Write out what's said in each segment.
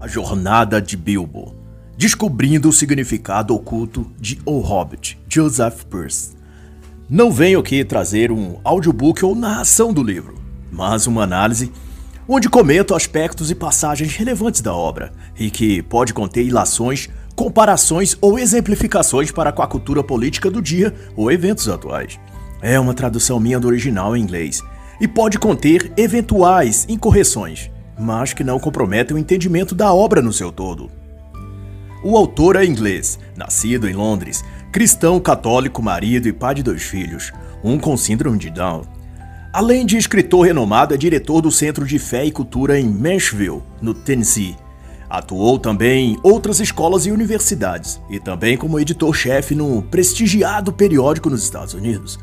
A Jornada de Bilbo Descobrindo o significado oculto de O Hobbit, Joseph Pearce. Não venho aqui trazer um audiobook ou narração do livro, mas uma análise onde comento aspectos e passagens relevantes da obra e que pode conter ilações, comparações ou exemplificações para com a cultura política do dia ou eventos atuais. É uma tradução minha do original em inglês e pode conter eventuais incorreções, mas que não comprometem o entendimento da obra no seu todo. O autor é inglês, nascido em Londres, cristão católico, marido e pai de dois filhos, um com síndrome de Down. Além de escritor renomado, é diretor do Centro de Fé e Cultura em Nashville, no Tennessee. Atuou também em outras escolas e universidades, e também como editor-chefe no prestigiado periódico nos Estados Unidos.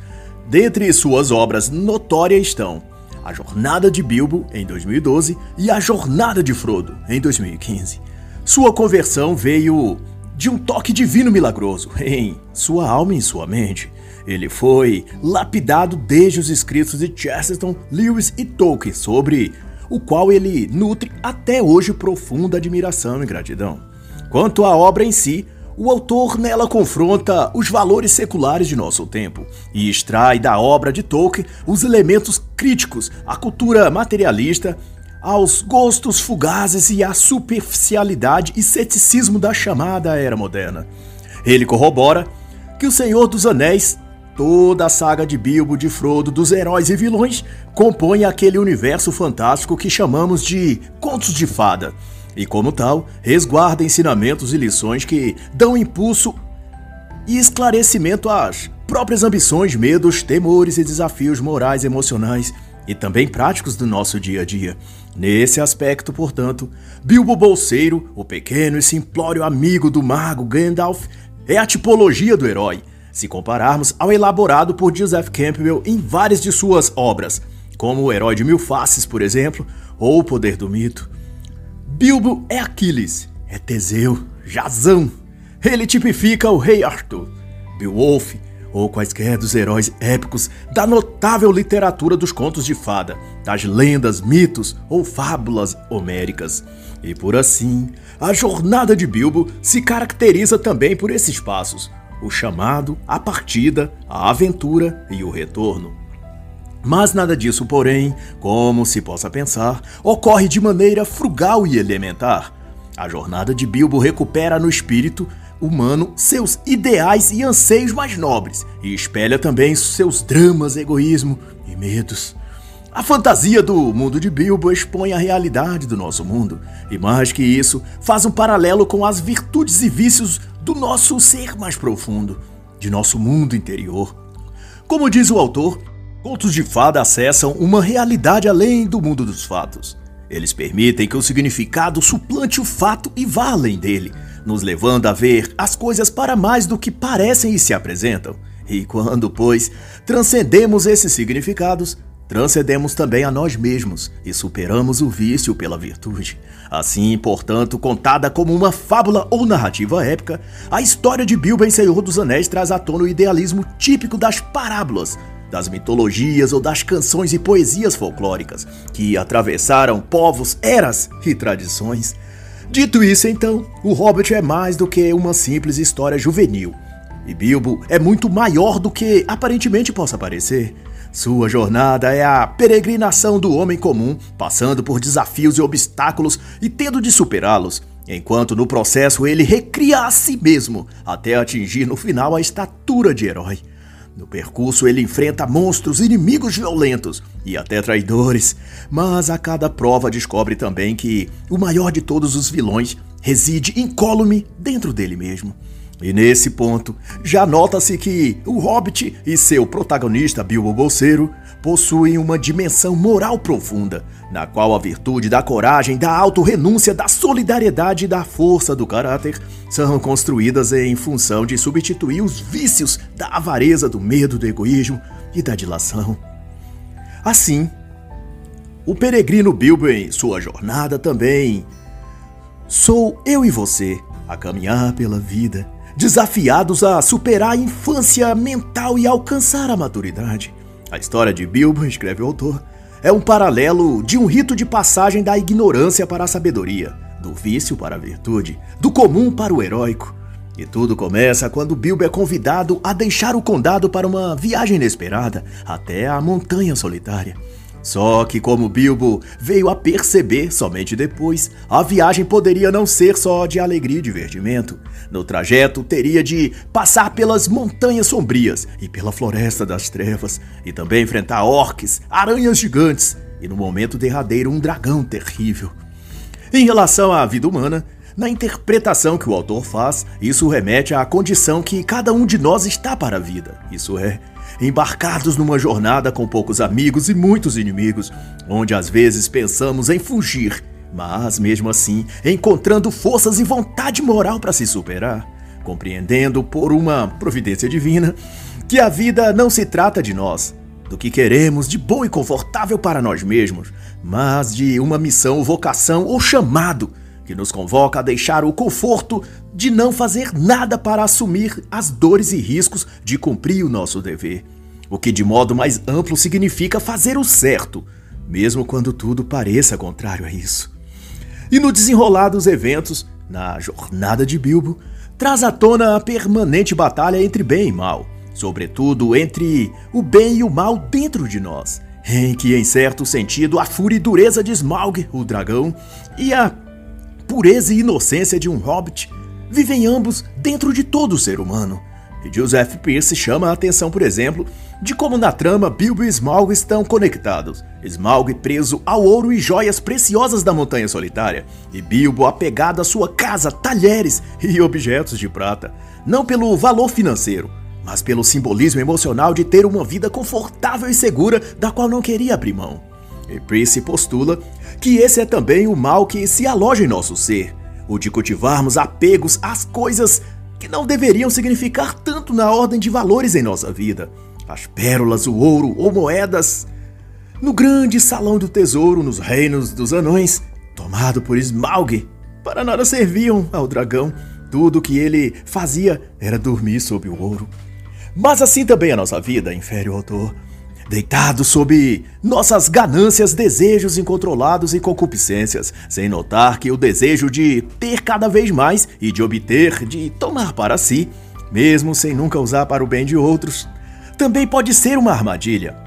Dentre suas obras notórias estão A Jornada de Bilbo, em 2012, e A Jornada de Frodo, em 2015. Sua conversão veio de um toque divino milagroso em sua alma e em sua mente. Ele foi lapidado desde os escritos de Chesterton, Lewis e Tolkien, sobre o qual ele nutre até hoje profunda admiração e gratidão. Quanto à obra em si, o autor nela confronta os valores seculares de nosso tempo e extrai da obra de Tolkien os elementos críticos à cultura materialista aos gostos fugazes e à superficialidade e ceticismo da chamada Era Moderna. Ele corrobora que O Senhor dos Anéis, toda a saga de Bilbo, de Frodo, dos heróis e vilões, compõe aquele universo fantástico que chamamos de contos de fada, e como tal, resguarda ensinamentos e lições que dão impulso e esclarecimento às próprias ambições, medos, temores e desafios morais emocionais e também práticos do nosso dia a dia. Nesse aspecto, portanto, Bilbo Bolseiro, o pequeno e simplório amigo do mago Gandalf, é a tipologia do herói, se compararmos ao elaborado por Joseph Campbell em várias de suas obras, como O Herói de Mil Faces, por exemplo, ou O Poder do Mito. Bilbo é Aquiles, é Teseu, Jazão. Ele tipifica o Rei Arthur. Beowulf ou quaisquer dos heróis épicos da notável literatura dos contos de fada, das lendas, mitos ou fábulas homéricas. E por assim, a jornada de Bilbo se caracteriza também por esses passos: o chamado, a partida, a aventura e o retorno. Mas nada disso, porém, como se possa pensar, ocorre de maneira frugal e elementar. A jornada de Bilbo recupera no espírito humano seus ideais e anseios mais nobres e espelha também seus dramas, egoísmo e medos. A fantasia do mundo de Bilbo expõe a realidade do nosso mundo, e mais que isso, faz um paralelo com as virtudes e vícios do nosso ser mais profundo, de nosso mundo interior. Como diz o autor, contos de fada acessam uma realidade além do mundo dos fatos. Eles permitem que o significado suplante o fato e vá além dele, nos levando a ver as coisas para mais do que parecem e se apresentam. E quando, pois, transcendemos esses significados, transcendemos também a nós mesmos e superamos o vício pela virtude. Assim, portanto, contada como uma fábula ou narrativa épica, a história de Bilbo em Senhor dos Anéis traz à tona o idealismo típico das parábolas, das mitologias ou das canções e poesias folclóricas, que atravessaram povos, eras e tradições. Dito isso, então, o Hobbit é mais do que uma simples história juvenil. E Bilbo é muito maior do que aparentemente possa parecer. Sua jornada é a peregrinação do homem comum, passando por desafios e obstáculos e tendo de superá-los, enquanto no processo ele recria a si mesmo, até atingir no final a estatura de herói. No percurso, ele enfrenta monstros, inimigos violentos e até traidores, mas a cada prova descobre também que o maior de todos os vilões reside incólume dentro dele mesmo. E nesse ponto, já nota-se que o Hobbit e seu protagonista Bilbo Bolseiro possuem uma dimensão moral profunda, na qual a virtude da coragem, da autorrenúncia, da solidariedade e da força do caráter são construídas em função de substituir os vícios da avareza, do medo, do egoísmo e da dilação. Assim, o peregrino Bilbo em sua jornada também sou eu e você a caminhar pela vida, desafiados a superar a infância mental e alcançar a maturidade. A história de Bilbo, escreve o autor, é um paralelo de um rito de passagem da ignorância para a sabedoria, do vício para a virtude, do comum para o heróico. E tudo começa quando Bilbo é convidado a deixar o condado para uma viagem inesperada até a Montanha Solitária. Só que, como Bilbo veio a perceber somente depois, a viagem poderia não ser só de alegria e divertimento. No trajeto, teria de passar pelas montanhas sombrias e pela floresta das trevas, e também enfrentar orques, aranhas gigantes e, no momento derradeiro, um dragão terrível. Em relação à vida humana, na interpretação que o autor faz, isso remete à condição que cada um de nós está para a vida. Isso é, embarcados numa jornada com poucos amigos e muitos inimigos, onde às vezes pensamos em fugir, mas mesmo assim encontrando forças e vontade moral para se superar, compreendendo por uma providência divina que a vida não se trata de nós, do que queremos de bom e confortável para nós mesmos, mas de uma missão, vocação ou chamado que nos convoca a deixar o conforto de não fazer nada para assumir as dores e riscos de cumprir o nosso dever. O que, de modo mais amplo, significa fazer o certo, mesmo quando tudo pareça contrário a isso. E no desenrolar dos eventos, na jornada de Bilbo, traz à tona a permanente batalha entre bem e mal, sobretudo entre o bem e o mal dentro de nós, em que, em certo sentido, a fúria e dureza de Smaug, o dragão, e a pureza e inocência de um hobbit vivem ambos dentro de todo ser humano. E Joseph Pierce chama a atenção, por exemplo, de como na trama Bilbo e Smaug estão conectados. Smaug preso ao ouro e joias preciosas da Montanha Solitária, e Bilbo apegado à sua casa, talheres e objetos de prata. Não pelo valor financeiro, mas pelo simbolismo emocional de ter uma vida confortável e segura da qual não queria abrir mão. E Pierce postula que esse é também o mal que se aloja em nosso ser, o de cultivarmos apegos às coisas que não deveriam significar tanto na ordem de valores em nossa vida. As pérolas, o ouro ou moedas. No grande salão do tesouro, nos reinos dos anões, tomado por Smaug, para nada serviam ao dragão. Tudo o que ele fazia era dormir sob o ouro. Mas assim também a nossa vida, infere o autor deitado sob nossas ganâncias, desejos incontrolados e concupiscências, sem notar que o desejo de ter cada vez mais e de obter, de tomar para si, mesmo sem nunca usar para o bem de outros, também pode ser uma armadilha,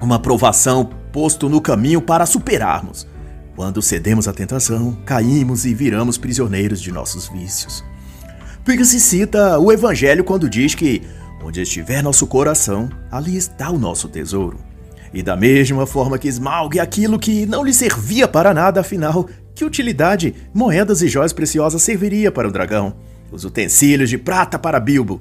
uma provação posto no caminho para superarmos. Quando cedemos à tentação, caímos e viramos prisioneiros de nossos vícios. Porque se cita o Evangelho quando diz que Onde estiver nosso coração, ali está o nosso tesouro. E da mesma forma que esmalgue aquilo que não lhe servia para nada, afinal, que utilidade moedas e joias preciosas serviria para o dragão? Os utensílios de prata para Bilbo.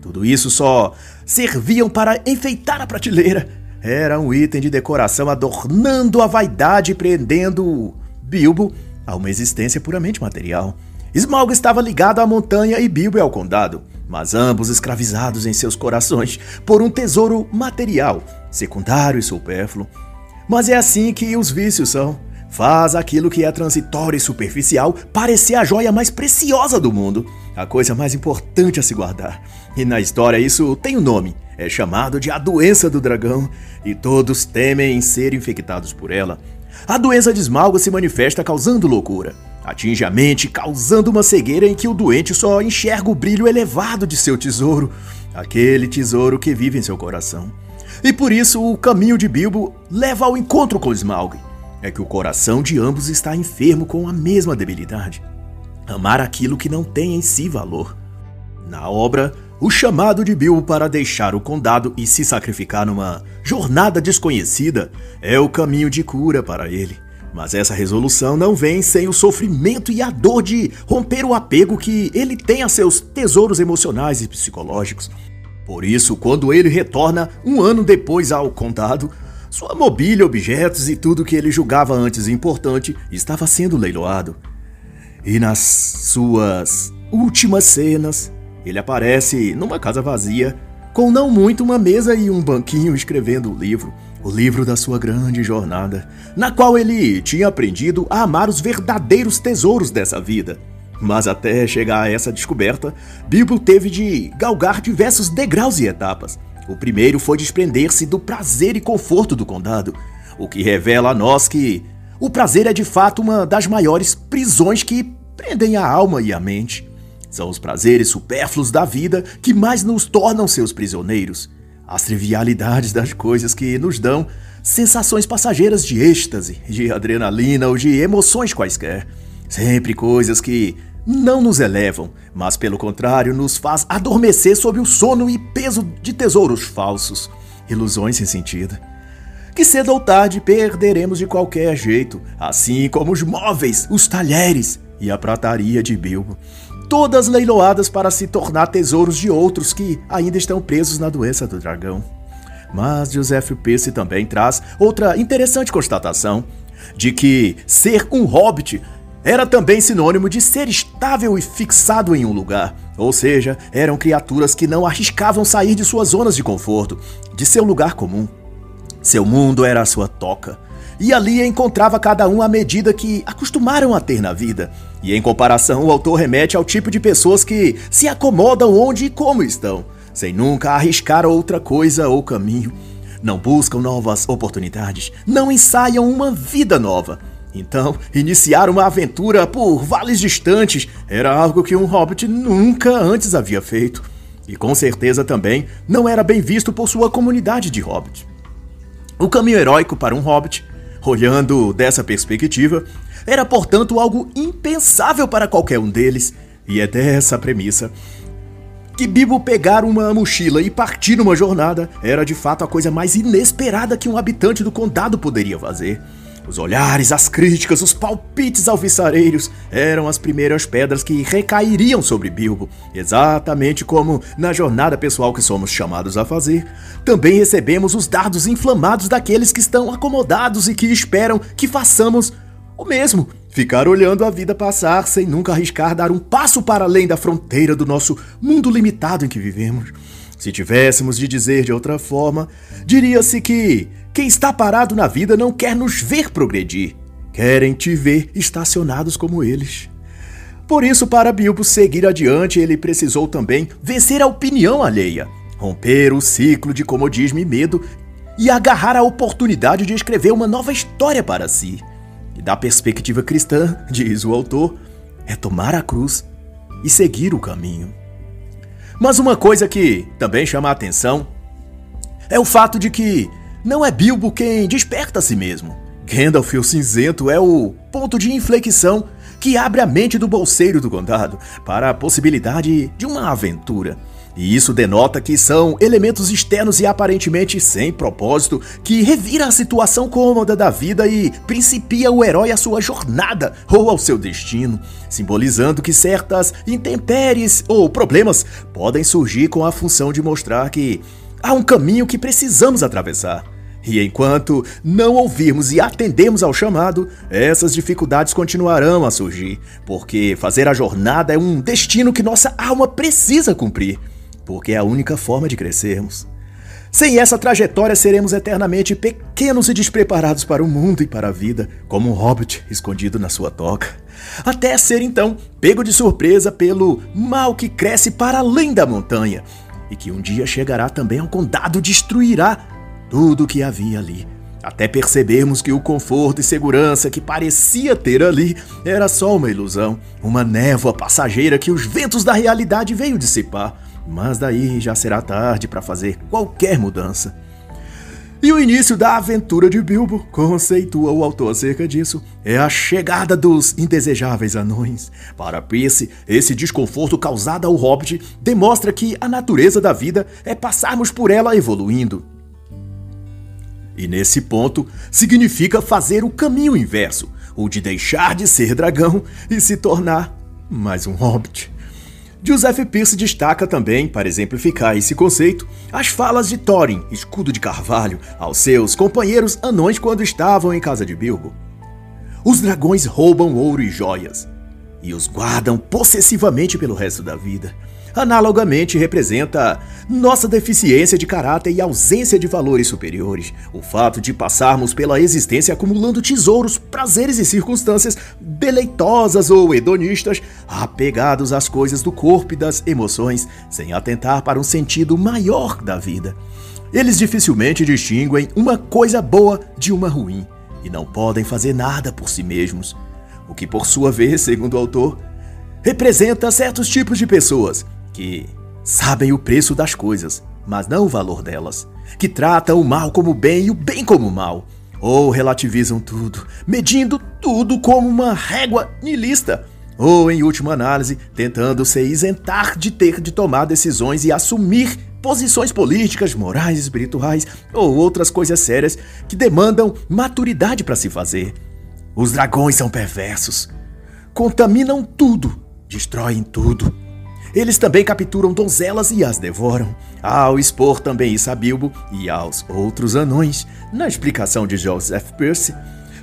Tudo isso só serviam para enfeitar a prateleira. Era um item de decoração adornando a vaidade e prendendo Bilbo a uma existência puramente material. Smaug estava ligado à montanha e Bilbo ao condado mas ambos escravizados em seus corações por um tesouro material, secundário e supérfluo. Mas é assim que os vícios são. Faz aquilo que é transitório e superficial parecer a joia mais preciosa do mundo, a coisa mais importante a se guardar. E na história isso tem um nome, é chamado de a doença do dragão, e todos temem ser infectados por ela. A doença de esmalgo se manifesta causando loucura. Atinge a mente, causando uma cegueira em que o doente só enxerga o brilho elevado de seu tesouro, aquele tesouro que vive em seu coração. E por isso o caminho de Bilbo leva ao encontro com Smaug. É que o coração de ambos está enfermo com a mesma debilidade. Amar aquilo que não tem em si valor. Na obra, o chamado de Bilbo para deixar o condado e se sacrificar numa jornada desconhecida é o caminho de cura para ele. Mas essa resolução não vem sem o sofrimento e a dor de romper o apego que ele tem a seus tesouros emocionais e psicológicos. Por isso, quando ele retorna um ano depois ao condado, sua mobília, objetos e tudo que ele julgava antes importante estava sendo leiloado. E nas suas últimas cenas, ele aparece numa casa vazia, com não muito uma mesa e um banquinho escrevendo o livro o livro da sua grande jornada, na qual ele tinha aprendido a amar os verdadeiros tesouros dessa vida. Mas até chegar a essa descoberta, Bilbo teve de galgar diversos degraus e etapas. O primeiro foi desprender-se do prazer e conforto do condado. o que revela a nós que o prazer é de fato uma das maiores prisões que prendem a alma e a mente. São os prazeres supérfluos da vida que mais nos tornam seus prisioneiros. As trivialidades das coisas que nos dão sensações passageiras de êxtase, de adrenalina ou de emoções quaisquer. Sempre coisas que não nos elevam, mas pelo contrário nos faz adormecer sob o sono e peso de tesouros falsos, ilusões sem sentido que cedo ou tarde perderemos de qualquer jeito, assim como os móveis, os talheres e a prataria de Bilbo. Todas leiloadas para se tornar tesouros de outros que ainda estão presos na doença do dragão. Mas Joseph Pierce também traz outra interessante constatação: de que ser um hobbit era também sinônimo de ser estável e fixado em um lugar. Ou seja, eram criaturas que não arriscavam sair de suas zonas de conforto, de seu lugar comum. Seu mundo era a sua toca. E ali encontrava cada um à medida que acostumaram a ter na vida. E em comparação, o autor remete ao tipo de pessoas que se acomodam onde e como estão, sem nunca arriscar outra coisa ou caminho. Não buscam novas oportunidades, não ensaiam uma vida nova. Então, iniciar uma aventura por vales distantes era algo que um hobbit nunca antes havia feito. E com certeza também não era bem visto por sua comunidade de hobbits. O caminho heróico para um hobbit, olhando dessa perspectiva, era portanto algo impensável para qualquer um deles, e é dessa premissa que Bilbo pegar uma mochila e partir numa jornada era de fato a coisa mais inesperada que um habitante do condado poderia fazer. Os olhares, as críticas, os palpites alvissareiros eram as primeiras pedras que recairiam sobre Bilbo, exatamente como na jornada pessoal que somos chamados a fazer. Também recebemos os dardos inflamados daqueles que estão acomodados e que esperam que façamos o mesmo. Ficar olhando a vida passar sem nunca arriscar dar um passo para além da fronteira do nosso mundo limitado em que vivemos. Se tivéssemos de dizer de outra forma, diria-se que quem está parado na vida não quer nos ver progredir, querem te ver estacionados como eles. Por isso, para Bilbo seguir adiante, ele precisou também vencer a opinião alheia, romper o ciclo de comodismo e medo e agarrar a oportunidade de escrever uma nova história para si. E da perspectiva cristã, diz o autor, é tomar a cruz e seguir o caminho. Mas uma coisa que também chama a atenção é o fato de que não é Bilbo quem desperta a si mesmo. Gandalf o Cinzento é o ponto de inflexão que abre a mente do bolseiro do condado para a possibilidade de uma aventura. E isso denota que são elementos externos e aparentemente sem propósito que revira a situação cômoda da vida e principia o herói a sua jornada ou ao seu destino, simbolizando que certas intempéries ou problemas podem surgir com a função de mostrar que há um caminho que precisamos atravessar. E enquanto não ouvirmos e atendemos ao chamado, essas dificuldades continuarão a surgir, porque fazer a jornada é um destino que nossa alma precisa cumprir porque é a única forma de crescermos. Sem essa trajetória, seremos eternamente pequenos e despreparados para o mundo e para a vida, como um hobbit escondido na sua toca. Até ser então pego de surpresa pelo mal que cresce para além da montanha e que um dia chegará também ao condado e destruirá tudo o que havia ali. Até percebermos que o conforto e segurança que parecia ter ali era só uma ilusão, uma névoa passageira que os ventos da realidade veio dissipar mas daí já será tarde para fazer qualquer mudança. E o início da aventura de Bilbo, conceitua o autor acerca disso, é a chegada dos indesejáveis anões. Para Percy, esse desconforto causado ao Hobbit demonstra que a natureza da vida é passarmos por ela evoluindo. E nesse ponto, significa fazer o caminho inverso, o de deixar de ser dragão e se tornar mais um Hobbit. Joseph Pierce destaca também, para exemplificar esse conceito, as falas de Thorin, escudo de carvalho, aos seus companheiros anões quando estavam em casa de Bilbo. Os dragões roubam ouro e joias, e os guardam possessivamente pelo resto da vida analogamente representa nossa deficiência de caráter e ausência de valores superiores. O fato de passarmos pela existência acumulando tesouros, prazeres e circunstâncias deleitosas ou hedonistas, apegados às coisas do corpo e das emoções, sem atentar para um sentido maior da vida. eles dificilmente distinguem uma coisa boa de uma ruim e não podem fazer nada por si mesmos. O que, por sua vez, segundo o autor, representa certos tipos de pessoas que sabem o preço das coisas, mas não o valor delas, que tratam o mal como bem e o bem como mal, ou relativizam tudo, medindo tudo como uma régua nilista, ou, em última análise, tentando se isentar de ter de tomar decisões e assumir posições políticas, morais, espirituais ou outras coisas sérias que demandam maturidade para se fazer. Os dragões são perversos, contaminam tudo, destroem tudo. Eles também capturam donzelas e as devoram, ao expor também isso a Bilbo e aos outros anões. Na explicação de Joseph Percy,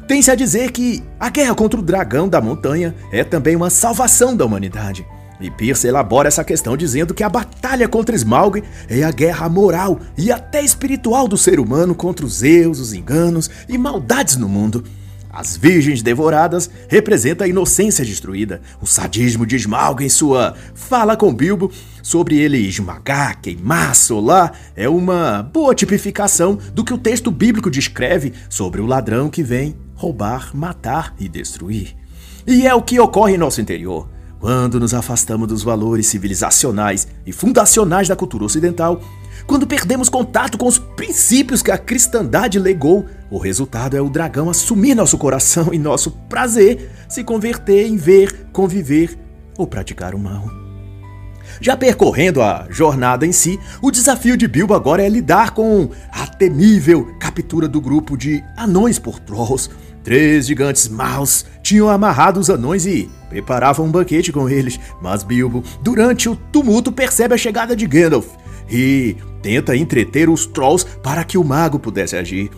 tem-se a dizer que a guerra contra o dragão da montanha é também uma salvação da humanidade. E Pierce elabora essa questão dizendo que a batalha contra Smaug é a guerra moral e até espiritual do ser humano contra os erros, os enganos e maldades no mundo. As virgens devoradas representam a inocência destruída. O sadismo de Smaug em sua fala com Bilbo sobre ele esmagar, queimar, solar é uma boa tipificação do que o texto bíblico descreve sobre o ladrão que vem roubar, matar e destruir. E é o que ocorre em nosso interior. Quando nos afastamos dos valores civilizacionais e fundacionais da cultura ocidental, quando perdemos contato com os princípios que a cristandade legou, o resultado é o dragão assumir nosso coração e nosso prazer se converter em ver, conviver ou praticar o mal. Já percorrendo a jornada em si, o desafio de Bilbo agora é lidar com a temível captura do grupo de anões por trolls, Três gigantes maus tinham amarrado os anões e preparavam um banquete com eles, mas Bilbo, durante o tumulto, percebe a chegada de Gandalf e tenta entreter os trolls para que o mago pudesse agir.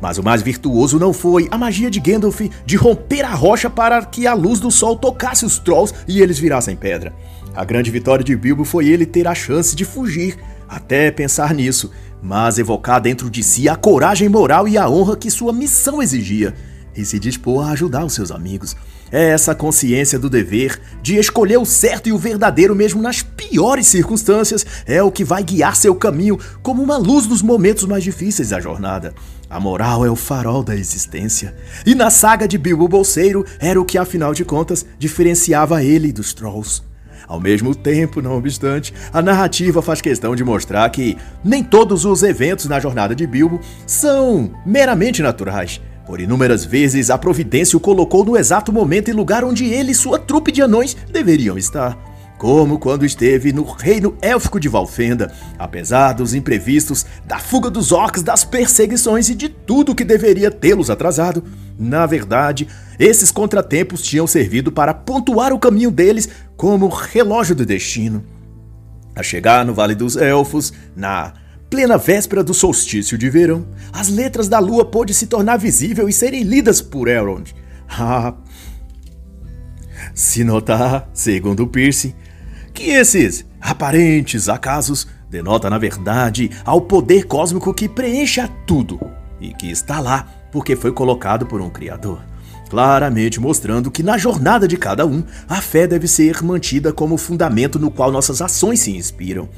Mas o mais virtuoso não foi a magia de Gandalf de romper a rocha para que a luz do sol tocasse os trolls e eles virassem pedra. A grande vitória de Bilbo foi ele ter a chance de fugir, até pensar nisso, mas evocar dentro de si a coragem moral e a honra que sua missão exigia e se dispor a ajudar os seus amigos. É essa consciência do dever, de escolher o certo e o verdadeiro mesmo nas piores circunstâncias, é o que vai guiar seu caminho como uma luz nos momentos mais difíceis da jornada. A moral é o farol da existência. E na saga de Bilbo Bolseiro era o que, afinal de contas, diferenciava ele dos Trolls. Ao mesmo tempo, não obstante, a narrativa faz questão de mostrar que nem todos os eventos na jornada de Bilbo são meramente naturais. Por inúmeras vezes, a providência o colocou no exato momento e lugar onde ele e sua trupe de anões deveriam estar. Como quando esteve no reino élfico de Valfenda, apesar dos imprevistos, da fuga dos orcs, das perseguições e de tudo que deveria tê-los atrasado. Na verdade, esses contratempos tinham servido para pontuar o caminho deles como relógio do destino. A chegar no Vale dos Elfos, na plena véspera do solstício de verão, as letras da lua pôde se tornar visível e serem lidas por Elrond. Ah, se notar, segundo Pierce, que esses aparentes acasos denota na verdade ao poder cósmico que preenche a tudo e que está lá porque foi colocado por um criador. Claramente mostrando que na jornada de cada um, a fé deve ser mantida como fundamento no qual nossas ações se inspiram.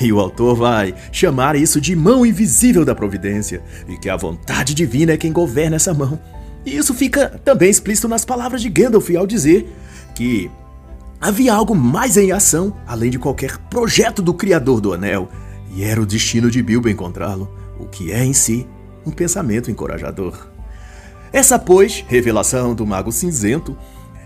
E o autor vai chamar isso de mão invisível da providência, e que a vontade divina é quem governa essa mão. E isso fica também explícito nas palavras de Gandalf ao dizer que havia algo mais em ação além de qualquer projeto do Criador do Anel, e era o destino de Bilbo encontrá-lo, o que é em si um pensamento encorajador. Essa, pois, revelação do Mago Cinzento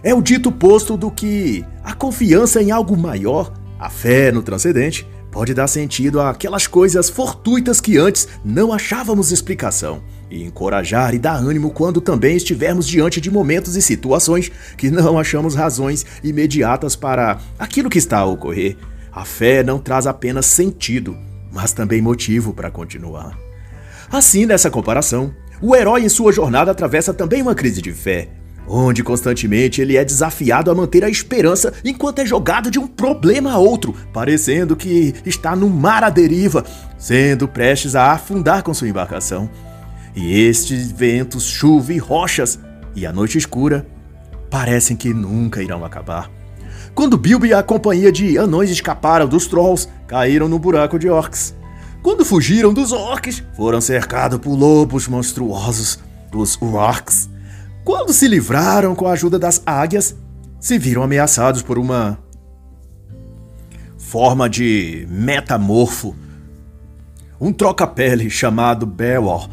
é o dito posto do que a confiança em algo maior, a fé no transcendente, pode dar sentido àquelas coisas fortuitas que antes não achávamos explicação, e encorajar e dar ânimo quando também estivermos diante de momentos e situações que não achamos razões imediatas para aquilo que está a ocorrer. A fé não traz apenas sentido, mas também motivo para continuar. Assim, nessa comparação, o herói em sua jornada atravessa também uma crise de fé, onde constantemente ele é desafiado a manter a esperança enquanto é jogado de um problema a outro, parecendo que está no mar à deriva, sendo prestes a afundar com sua embarcação. E estes ventos, chuva e rochas, e a noite escura, parecem que nunca irão acabar. Quando Bilbo e a companhia de anões escaparam dos Trolls, caíram no buraco de orcs. quando fugiram dos orcs, foram cercados por lobos monstruosos, os orcs. Quando se livraram com a ajuda das águias, se viram ameaçados por uma forma de metamorfo, um troca-pele chamado Beowulf,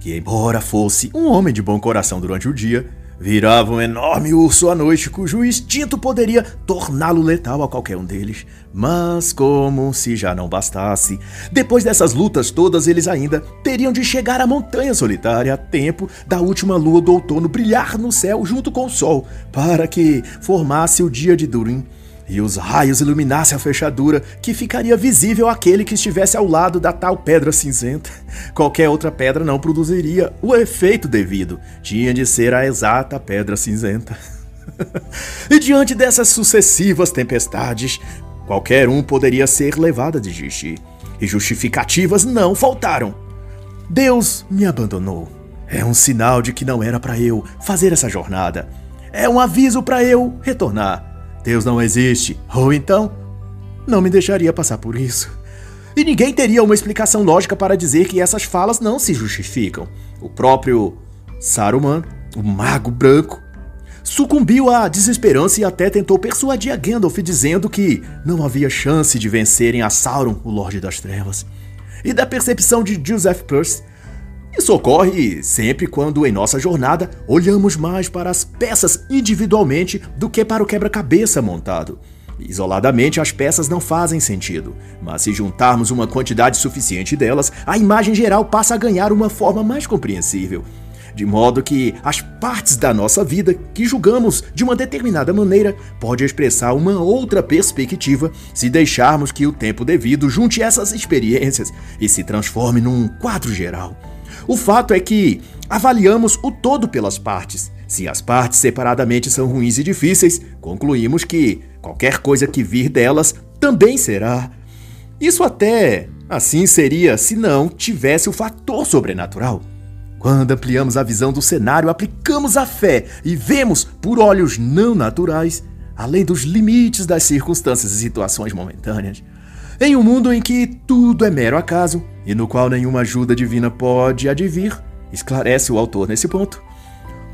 que embora fosse um homem de bom coração durante o dia, Virava um enorme urso à noite, cujo instinto poderia torná-lo letal a qualquer um deles. Mas, como se já não bastasse, depois dessas lutas todas, eles ainda teriam de chegar à Montanha Solitária a tempo da última lua do outono brilhar no céu junto com o sol, para que formasse o dia de Durin e os raios iluminassem a fechadura, que ficaria visível àquele que estivesse ao lado da tal pedra cinzenta. Qualquer outra pedra não produziria o efeito devido, tinha de ser a exata pedra cinzenta. e diante dessas sucessivas tempestades, qualquer um poderia ser levado a desistir, e justificativas não faltaram. Deus me abandonou. É um sinal de que não era para eu fazer essa jornada. É um aviso para eu retornar. Deus não existe, ou então não me deixaria passar por isso. E ninguém teria uma explicação lógica para dizer que essas falas não se justificam. O próprio Saruman, o Mago Branco, sucumbiu à desesperança e até tentou persuadir a Gandalf dizendo que não havia chance de vencerem a Sauron, o Lorde das Trevas. E da percepção de Joseph Peirce, isso ocorre sempre quando, em nossa jornada, olhamos mais para as peças individualmente do que para o quebra-cabeça montado. Isoladamente, as peças não fazem sentido, mas se juntarmos uma quantidade suficiente delas, a imagem geral passa a ganhar uma forma mais compreensível. De modo que as partes da nossa vida que julgamos de uma determinada maneira pode expressar uma outra perspectiva se deixarmos que o tempo devido junte essas experiências e se transforme num quadro geral. O fato é que avaliamos o todo pelas partes. Se as partes separadamente são ruins e difíceis, concluímos que qualquer coisa que vir delas também será. Isso até assim seria se não tivesse o fator sobrenatural. Quando ampliamos a visão do cenário, aplicamos a fé e vemos por olhos não naturais, além dos limites das circunstâncias e situações momentâneas. Em um mundo em que tudo é mero acaso e no qual nenhuma ajuda divina pode advir, esclarece o autor nesse ponto.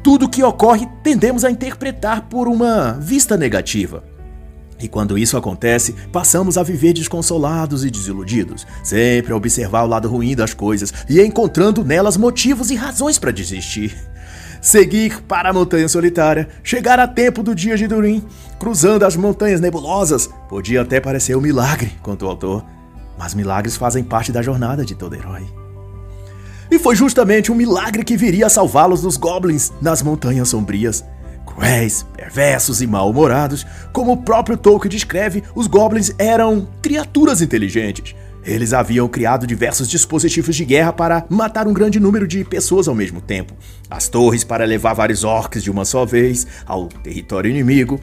Tudo que ocorre tendemos a interpretar por uma vista negativa. E quando isso acontece, passamos a viver desconsolados e desiludidos, sempre a observar o lado ruim das coisas e encontrando nelas motivos e razões para desistir seguir para a Montanha Solitária, chegar a tempo do dia de Durin, cruzando as montanhas nebulosas. Podia até parecer um milagre, quanto o autor, mas milagres fazem parte da jornada de todo herói. E foi justamente um milagre que viria a salvá-los dos goblins nas Montanhas Sombrias. Cruéis, perversos e mal-humorados, como o próprio Tolkien descreve, os goblins eram criaturas inteligentes, eles haviam criado diversos dispositivos de guerra para matar um grande número de pessoas ao mesmo tempo. As torres para levar vários orcs de uma só vez ao território inimigo.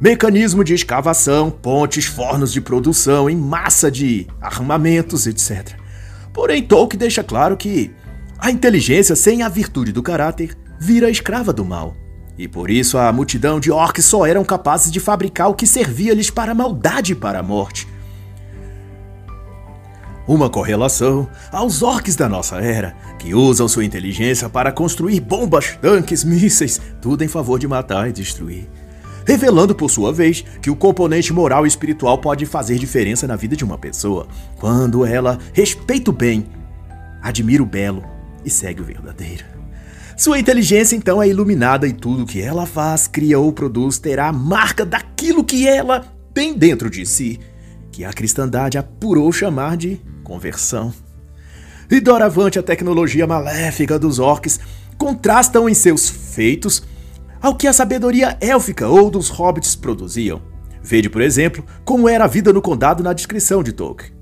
Mecanismo de escavação, pontes, fornos de produção em massa de armamentos, etc. Porém, Tolkien deixa claro que a inteligência sem a virtude do caráter vira escrava do mal. E por isso a multidão de orcs só eram capazes de fabricar o que servia-lhes para a maldade e para a morte uma correlação aos orcs da nossa era, que usam sua inteligência para construir bombas, tanques, mísseis, tudo em favor de matar e destruir. Revelando, por sua vez, que o componente moral e espiritual pode fazer diferença na vida de uma pessoa, quando ela respeita o bem, admira o belo e segue o verdadeiro. Sua inteligência, então, é iluminada e tudo que ela faz, cria ou produz terá a marca daquilo que ela tem dentro de si, que a cristandade apurou chamar de conversão. E doravante a tecnologia maléfica dos orcs contrastam em seus feitos ao que a sabedoria élfica ou dos hobbits produziam. Vede, por exemplo, como era a vida no condado na descrição de Tolkien.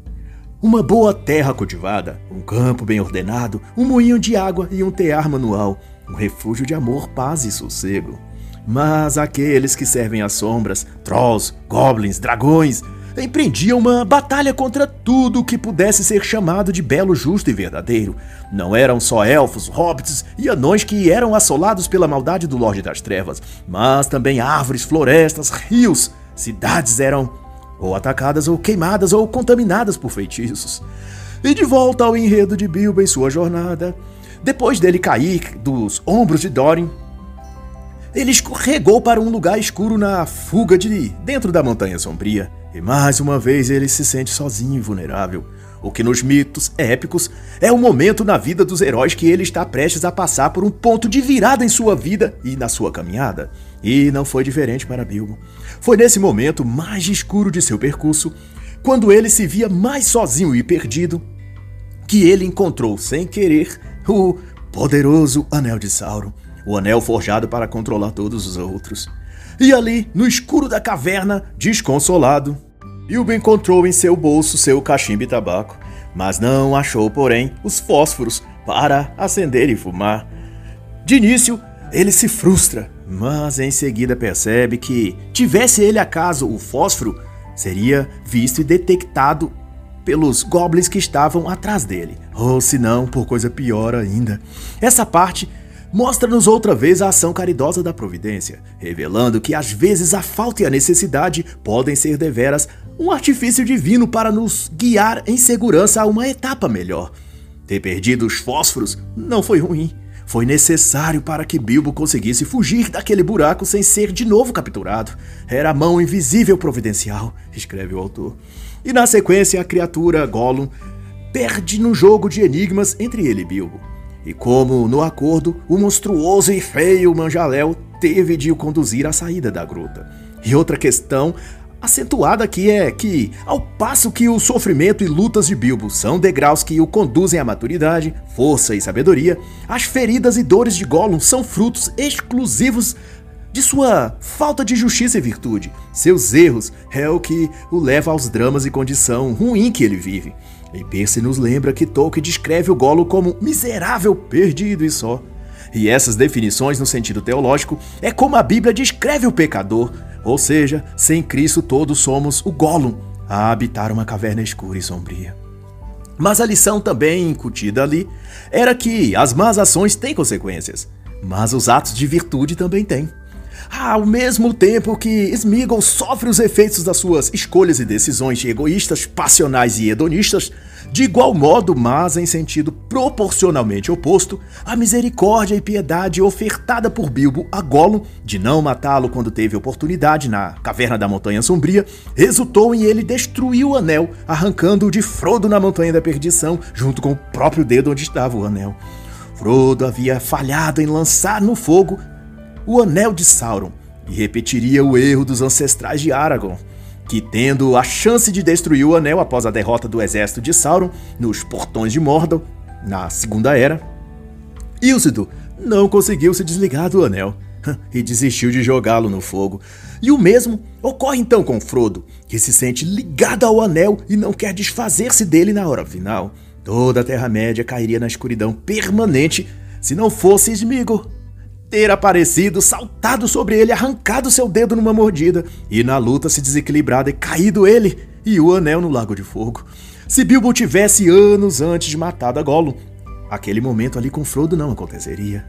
Uma boa terra cultivada, um campo bem ordenado, um moinho de água e um tear manual, um refúgio de amor, paz e sossego. Mas aqueles que servem às sombras, trolls, goblins, dragões, empreendia uma batalha contra tudo que pudesse ser chamado de belo, justo e verdadeiro. Não eram só elfos, hobbits e anões que eram assolados pela maldade do Lorde das Trevas, mas também árvores, florestas, rios, cidades eram ou atacadas ou queimadas ou contaminadas por feitiços. E de volta ao enredo de Bilbo em sua jornada, depois dele cair dos ombros de Thorin, ele escorregou para um lugar escuro na fuga de dentro da Montanha Sombria. E mais uma vez ele se sente sozinho e vulnerável. O que nos mitos épicos é o momento na vida dos heróis que ele está prestes a passar por um ponto de virada em sua vida e na sua caminhada. E não foi diferente para Bilbo. Foi nesse momento mais escuro de seu percurso, quando ele se via mais sozinho e perdido, que ele encontrou sem querer o poderoso Anel de Sauron, o anel forjado para controlar todos os outros. E ali, no escuro da caverna, desconsolado, Bilbo encontrou em seu bolso seu cachimbo e tabaco, mas não achou, porém, os fósforos para acender e fumar. De início, ele se frustra, mas em seguida percebe que, tivesse ele acaso o fósforo, seria visto e detectado pelos goblins que estavam atrás dele, ou se não, por coisa pior ainda. Essa parte mostra-nos outra vez a ação caridosa da providência, revelando que às vezes a falta e a necessidade podem ser deveras um artifício divino para nos guiar em segurança a uma etapa melhor. Ter perdido os fósforos não foi ruim. Foi necessário para que Bilbo conseguisse fugir daquele buraco sem ser de novo capturado. Era a mão invisível providencial, escreve o autor. E na sequência, a criatura Gollum perde no jogo de enigmas entre ele e Bilbo. E como, no acordo, o monstruoso e feio Manjaléu teve de o conduzir à saída da gruta. E outra questão acentuada aqui é que, ao passo que o sofrimento e lutas de Bilbo são degraus que o conduzem à maturidade, força e sabedoria, as feridas e dores de Gollum são frutos exclusivos de sua falta de justiça e virtude. Seus erros é o que o leva aos dramas e condição ruim que ele vive. E Percy nos lembra que Tolkien descreve o Golo como miserável, perdido e só. E essas definições, no sentido teológico, é como a Bíblia descreve o pecador, ou seja, sem Cristo todos somos o Gollum, a habitar uma caverna escura e sombria. Mas a lição também incutida ali era que as más ações têm consequências, mas os atos de virtude também têm. Ao mesmo tempo que Smeagol sofre os efeitos das suas escolhas e decisões egoístas, passionais e hedonistas, de igual modo, mas em sentido proporcionalmente oposto, a misericórdia e piedade ofertada por Bilbo a Gollum de não matá-lo quando teve oportunidade na caverna da Montanha Sombria, resultou em ele destruir o anel, arrancando-o de Frodo na Montanha da Perdição, junto com o próprio dedo onde estava o anel. Frodo havia falhado em lançar no fogo o Anel de Sauron e repetiria o erro dos ancestrais de Aragorn, que, tendo a chance de destruir o Anel após a derrota do exército de Sauron nos Portões de Mordor, na Segunda Era, Isildur não conseguiu se desligar do Anel e desistiu de jogá-lo no fogo. E o mesmo ocorre então com Frodo, que se sente ligado ao Anel e não quer desfazer-se dele na hora final. Toda a Terra-média cairia na escuridão permanente se não fosse Sméagol ter aparecido, saltado sobre ele, arrancado seu dedo numa mordida, e na luta se desequilibrado e caído ele e o anel no Lago de Fogo. Se Bilbo tivesse anos antes de matar a Gollum, aquele momento ali com Frodo não aconteceria.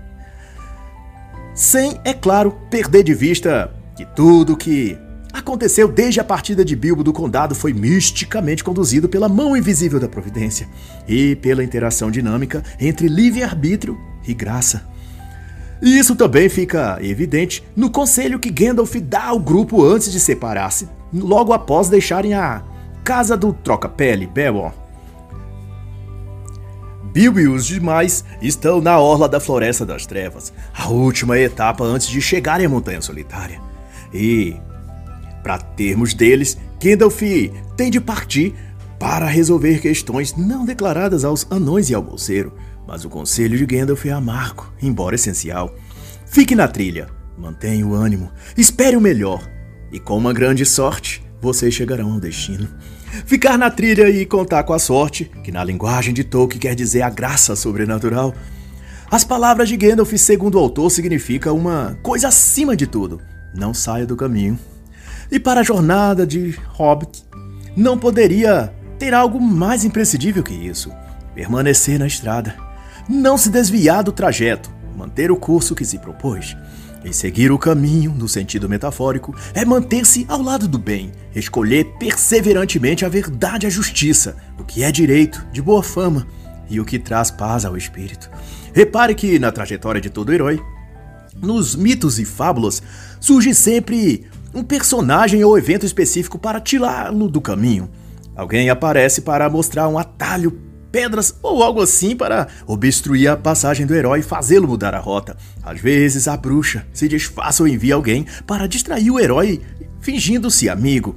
Sem, é claro, perder de vista que tudo que aconteceu desde a partida de Bilbo do Condado foi misticamente conduzido pela mão invisível da providência e pela interação dinâmica entre livre-arbítrio e graça. E isso também fica evidente no conselho que Gandalf dá ao grupo antes de separar-se, logo após deixarem a casa do troca-pele, Beorn. Bilbo e os demais estão na orla da Floresta das Trevas, a última etapa antes de chegarem à Montanha Solitária. E, para termos deles, Gandalf tem de partir para resolver questões não declaradas aos anões e ao bolseiro, mas o conselho de Gandalf é amargo, embora essencial. Fique na trilha, mantenha o ânimo, espere o melhor, e com uma grande sorte, vocês chegarão ao destino. Ficar na trilha e contar com a sorte, que na linguagem de Tolkien quer dizer a graça sobrenatural. As palavras de Gandalf, segundo o autor, significa uma coisa acima de tudo. Não saia do caminho. E para a jornada de Hobbit, não poderia ter algo mais imprescindível que isso. Permanecer na estrada não se desviar do trajeto, manter o curso que se propôs. E seguir o caminho, no sentido metafórico, é manter-se ao lado do bem, escolher perseverantemente a verdade e a justiça, o que é direito, de boa fama e o que traz paz ao espírito. Repare que na trajetória de todo herói, nos mitos e fábulas, surge sempre um personagem ou evento específico para tirá-lo do caminho. Alguém aparece para mostrar um atalho, pedras ou algo assim para obstruir a passagem do herói e fazê-lo mudar a rota. Às vezes a bruxa se disfarça ou envia alguém para distrair o herói fingindo-se amigo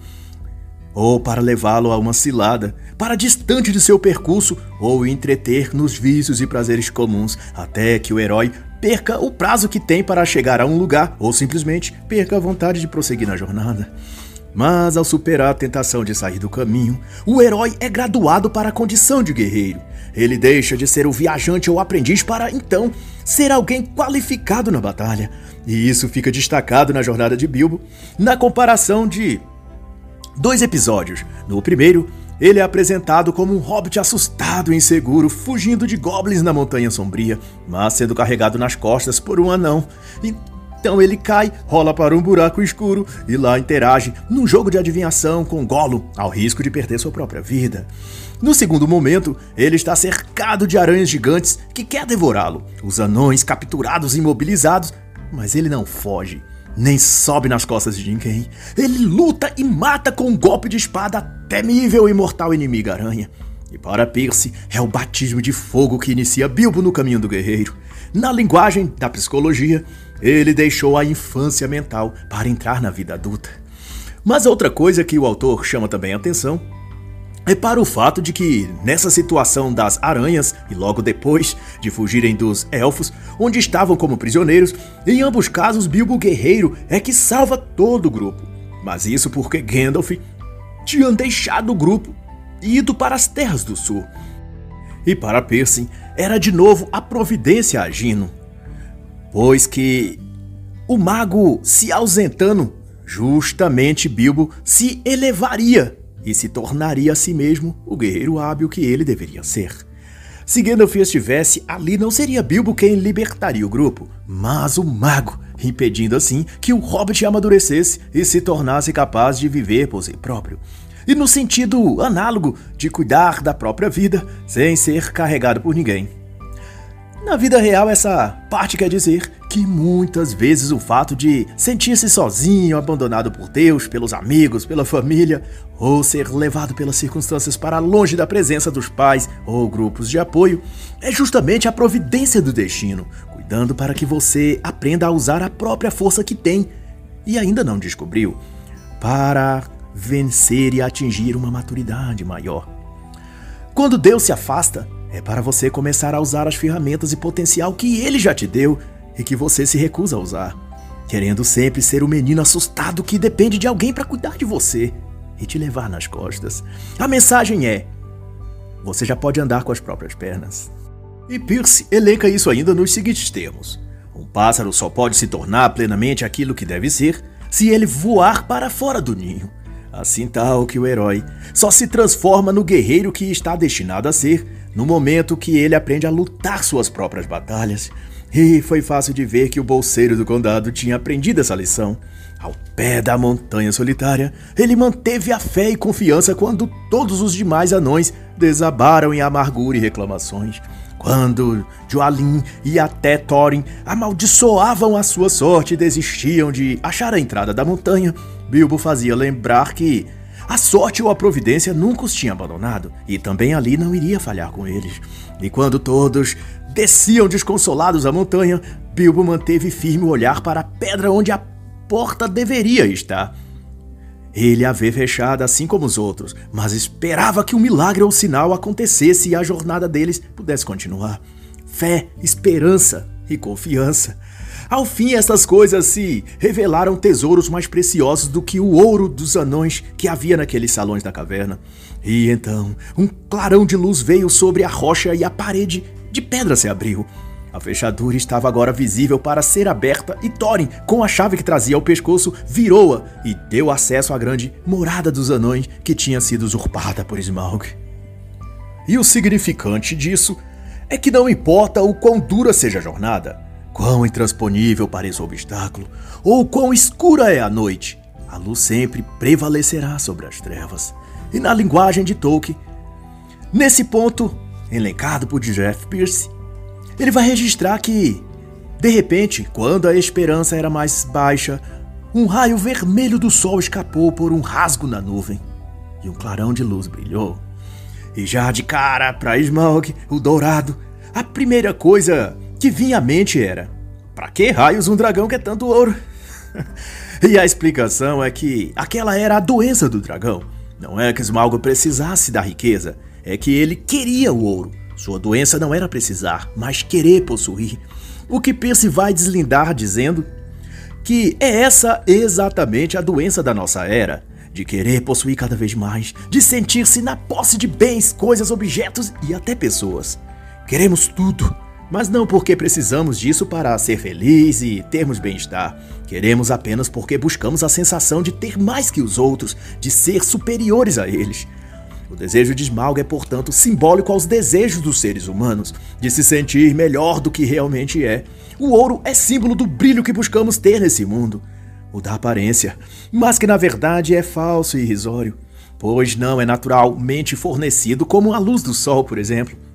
ou para levá-lo a uma cilada, para distante de seu percurso, ou entreter nos vícios e prazeres comuns, até que o herói perca o prazo que tem para chegar a um lugar, ou simplesmente perca a vontade de prosseguir na jornada. Mas ao superar a tentação de sair do caminho, o herói é graduado para a condição de guerreiro. Ele deixa de ser o viajante ou aprendiz para então ser alguém qualificado na batalha. E isso fica destacado na jornada de Bilbo, na comparação de dois episódios. No primeiro, ele é apresentado como um hobbit assustado e inseguro, fugindo de goblins na Montanha Sombria, mas sendo carregado nas costas por um anão. Então ele cai, rola para um buraco escuro e lá interage num jogo de adivinhação com Gollum, ao risco de perder sua própria vida. No segundo momento, ele está cercado de aranhas gigantes que quer devorá-lo. Os anões capturados e imobilizados, mas ele não foge nem sobe nas costas de ninguém. Ele luta e mata com um golpe de espada a temível e mortal inimigo aranha. E para Percy, é o batismo de fogo que inicia Bilbo no caminho do guerreiro. Na linguagem da psicologia, ele deixou a infância mental para entrar na vida adulta. Mas outra coisa que o autor chama também a atenção Repara o fato de que, nessa situação das aranhas e logo depois de fugirem dos elfos, onde estavam como prisioneiros, em ambos casos Bilbo Guerreiro é que salva todo o grupo. Mas isso porque Gandalf tinha deixado o grupo e ido para as Terras do Sul. E para Percy era de novo a providência agindo, pois que o mago se ausentando, justamente Bilbo se elevaria e se tornaria a si mesmo o guerreiro hábil que ele deveria ser. Se Gandalf estivesse ali, não seria Bilbo quem libertaria o grupo, mas o mago, impedindo assim que o hobbit amadurecesse e se tornasse capaz de viver por si próprio. E no sentido análogo de cuidar da própria vida sem ser carregado por ninguém. Na vida real, essa parte quer dizer que muitas vezes o fato de sentir-se sozinho, abandonado por Deus, pelos amigos, pela família, ou ser levado pelas circunstâncias para longe da presença dos pais ou grupos de apoio, é justamente a providência do destino, cuidando para que você aprenda a usar a própria força que tem e ainda não descobriu, para vencer e atingir uma maturidade maior. Quando Deus se afasta, é para você começar a usar as ferramentas e potencial que ele já te deu e que você se recusa a usar, querendo sempre ser o menino assustado que depende de alguém para cuidar de você e te levar nas costas. A mensagem é: você já pode andar com as próprias pernas. E Pierce elenca isso ainda nos seguintes termos: um pássaro só pode se tornar plenamente aquilo que deve ser se ele voar para fora do ninho. Assim tal que o herói só se transforma no guerreiro que está destinado a ser no momento que ele aprende a lutar suas próprias batalhas. E foi fácil de ver que o bolseiro do condado tinha aprendido essa lição. Ao pé da montanha solitária, ele manteve a fé e confiança quando todos os demais anões desabaram em amargura e reclamações. Quando Joalin e até Thorin amaldiçoavam a sua sorte e desistiam de achar a entrada da montanha, Bilbo fazia lembrar que a sorte ou a providência nunca os tinha abandonado, e também ali não iria falhar com eles. E quando todos desciam desconsolados a montanha, Bilbo manteve firme o olhar para a pedra onde a porta deveria estar. Ele a vê fechada assim como os outros, mas esperava que um milagre ou sinal acontecesse e a jornada deles pudesse continuar. Fé, esperança e confiança ao fim, essas coisas se revelaram tesouros mais preciosos do que o ouro dos anões que havia naqueles salões da caverna. E então, um clarão de luz veio sobre a rocha e a parede de pedra se abriu. A fechadura estava agora visível para ser aberta e Thorin, com a chave que trazia ao pescoço, virou-a e deu acesso à grande morada dos anões que tinha sido usurpada por Smaug. E o significante disso é que não importa o quão dura seja a jornada, quão intransponível pareça o obstáculo, ou quão escura é a noite, a luz sempre prevalecerá sobre as trevas. E na linguagem de Tolkien, nesse ponto, elencado por Jeff Pierce, ele vai registrar que, de repente, quando a esperança era mais baixa, um raio vermelho do sol escapou por um rasgo na nuvem e um clarão de luz brilhou. E já de cara para Smaug, o dourado, a primeira coisa que vinha à mente era: para que raios um dragão quer tanto ouro? e a explicação é que aquela era a doença do dragão. Não é que Smaug precisasse da riqueza, é que ele queria o ouro. Sua doença não era precisar, mas querer possuir. O que Percy vai deslindar dizendo que é essa exatamente a doença da nossa era. De querer possuir cada vez mais, de sentir-se na posse de bens, coisas, objetos e até pessoas. Queremos tudo, mas não porque precisamos disso para ser feliz e termos bem-estar. Queremos apenas porque buscamos a sensação de ter mais que os outros, de ser superiores a eles. O desejo de Smaug é, portanto, simbólico aos desejos dos seres humanos, de se sentir melhor do que realmente é. O ouro é símbolo do brilho que buscamos ter nesse mundo, o da aparência, mas que na verdade é falso e irrisório, pois não é naturalmente fornecido como a luz do sol, por exemplo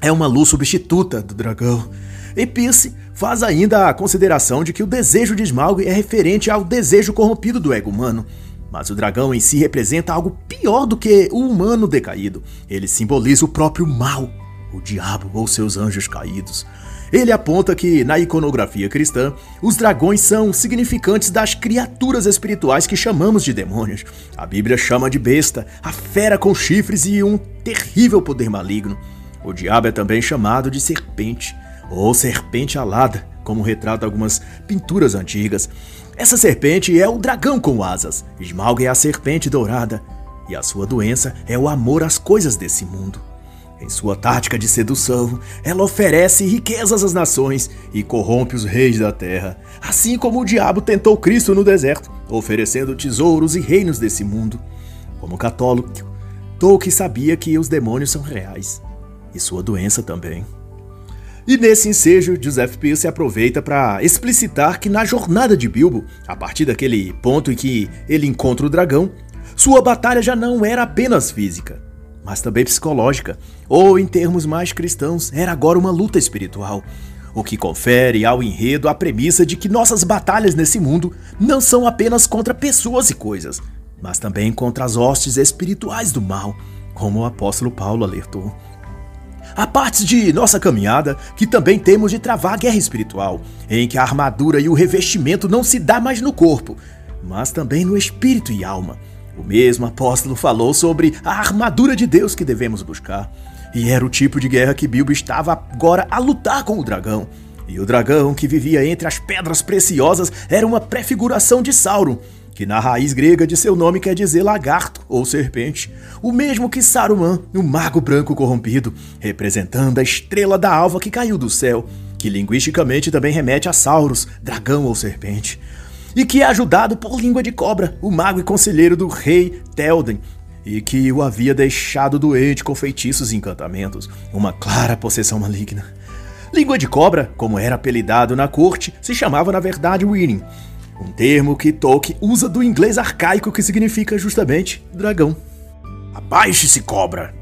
é uma luz substituta do dragão. E Pierce faz ainda a consideração de que o desejo de Smaug é referente ao desejo corrompido do ego humano. Mas o dragão em si representa algo pior do que o humano decaído. Ele simboliza o próprio mal, o diabo ou seus anjos caídos. Ele aponta que, na iconografia cristã, os dragões são significantes das criaturas espirituais que chamamos de demônios. A Bíblia chama de besta, a fera com chifres e um terrível poder maligno. O diabo é também chamado de serpente, ou serpente alada, como retrata algumas pinturas antigas. Essa serpente é o dragão com asas, Smaug é a serpente dourada, e a sua doença é o amor às coisas desse mundo. Em sua tática de sedução, ela oferece riquezas às nações e corrompe os reis da terra, assim como o diabo tentou Cristo no deserto, oferecendo tesouros e reinos desse mundo. Como católico, Tolkien sabia que os demônios são reais e sua doença também. E nesse ensejo, Joseph Pierce aproveita para explicitar que na jornada de Bilbo, a partir daquele ponto em que ele encontra o dragão, sua batalha já não era apenas física, mas também psicológica, ou em termos mais cristãos, era agora uma luta espiritual, o que confere ao enredo a premissa de que nossas batalhas nesse mundo não são apenas contra pessoas e coisas, mas também contra as hostes espirituais do mal, como o apóstolo Paulo alertou. Há partes de nossa caminhada que também temos de travar a guerra espiritual, em que a armadura e o revestimento não se dá mais no corpo, mas também no espírito e alma. O mesmo apóstolo falou sobre a armadura de Deus que devemos buscar. E era o tipo de guerra que Bilbo estava agora a lutar com o dragão. E o dragão que vivia entre as pedras preciosas era uma prefiguração de Sauron, que na raiz grega de seu nome quer dizer lagarto ou serpente, o mesmo que Saruman, o mago branco corrompido, representando a estrela da alva que caiu do céu, que linguisticamente também remete a Saurus, dragão ou serpente, e que é ajudado por língua de cobra, o mago e conselheiro do rei Telden, e que o havia deixado doente com feitiços e encantamentos, uma clara possessão maligna. Língua de cobra, como era apelidado na corte, se chamava na verdade Winning, um termo que Tolkien usa do inglês arcaico que significa justamente dragão. Abaixe-se, cobra!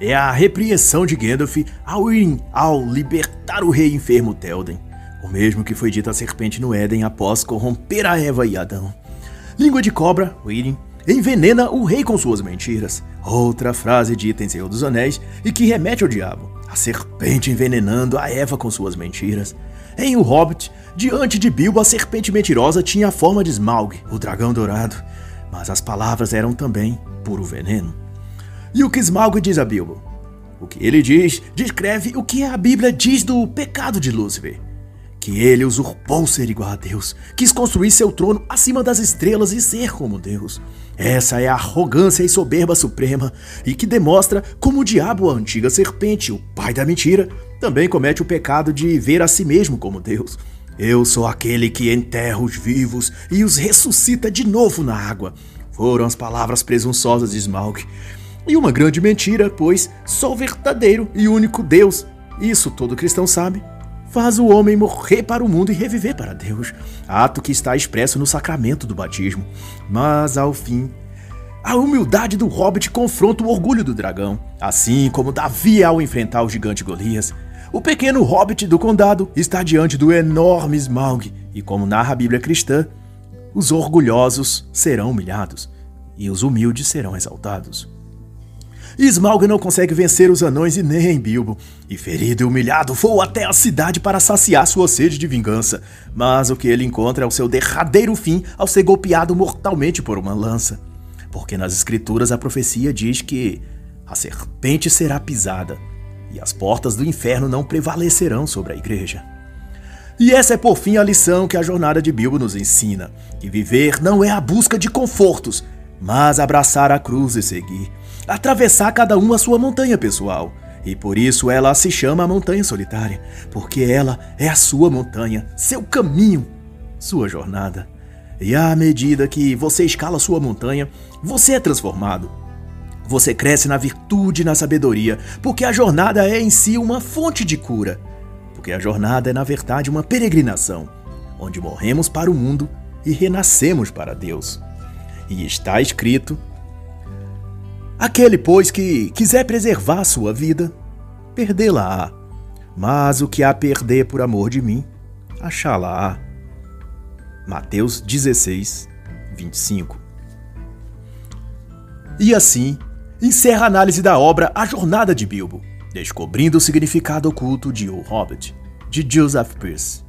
É a repreensão de Gandalf ao, ao libertar o rei enfermo Telden, o mesmo que foi dito à serpente no Éden após corromper a Eva e Adão. Língua de cobra, Wirin, envenena o rei com suas mentiras. Outra frase dita em Senhor dos Anéis e que remete ao diabo, a serpente envenenando a Eva com suas mentiras. Em O Hobbit, diante de Bilbo, a serpente mentirosa tinha a forma de Smaug, o dragão dourado, mas as palavras eram também puro veneno. E o que Smaug diz a Bilbo? O que ele diz descreve o que a Bíblia diz do pecado de Lúcifer. Que ele usurpou ser igual a Deus, quis construir seu trono acima das estrelas e ser como Deus. Essa é a arrogância e soberba suprema e que demonstra como o diabo, a antiga serpente, o pai da mentira, também comete o pecado de ver a si mesmo como Deus. Eu sou aquele que enterra os vivos e os ressuscita de novo na água. Foram as palavras presunçosas de Smaug. E uma grande mentira, pois sou o verdadeiro e único Deus. Isso todo cristão sabe. Faz o homem morrer para o mundo e reviver para Deus, ato que está expresso no sacramento do batismo. Mas ao fim, a humildade do hobbit confronta o orgulho do dragão, assim como Davi ao enfrentar o gigante Golias. O pequeno hobbit do condado está diante do enorme Smaug, e como narra a Bíblia cristã, os orgulhosos serão humilhados e os humildes serão exaltados. Smaug não consegue vencer os anões e nem Bilbo, e ferido e humilhado voa até a cidade para saciar sua sede de vingança, mas o que ele encontra é o seu derradeiro fim ao ser golpeado mortalmente por uma lança. Porque nas escrituras a profecia diz que a serpente será pisada e as portas do inferno não prevalecerão sobre a igreja. E essa é por fim a lição que a jornada de Bilbo nos ensina: que viver não é a busca de confortos, mas abraçar a cruz e seguir atravessar cada um a sua montanha pessoal. E por isso ela se chama a Montanha Solitária, porque ela é a sua montanha, seu caminho, sua jornada. E à medida que você escala sua montanha, você é transformado. Você cresce na virtude e na sabedoria, porque a jornada é em si uma fonte de cura. Porque a jornada é, na verdade, uma peregrinação, onde morremos para o mundo e renascemos para Deus. E está escrito Aquele, pois, que quiser preservar sua vida, perdê-la-á. Mas o que há perder por amor de mim, achá-la-á. Mateus 16, 25. E assim, encerra a análise da obra A Jornada de Bilbo, descobrindo o significado oculto de O Hobbit, de Joseph Pierce.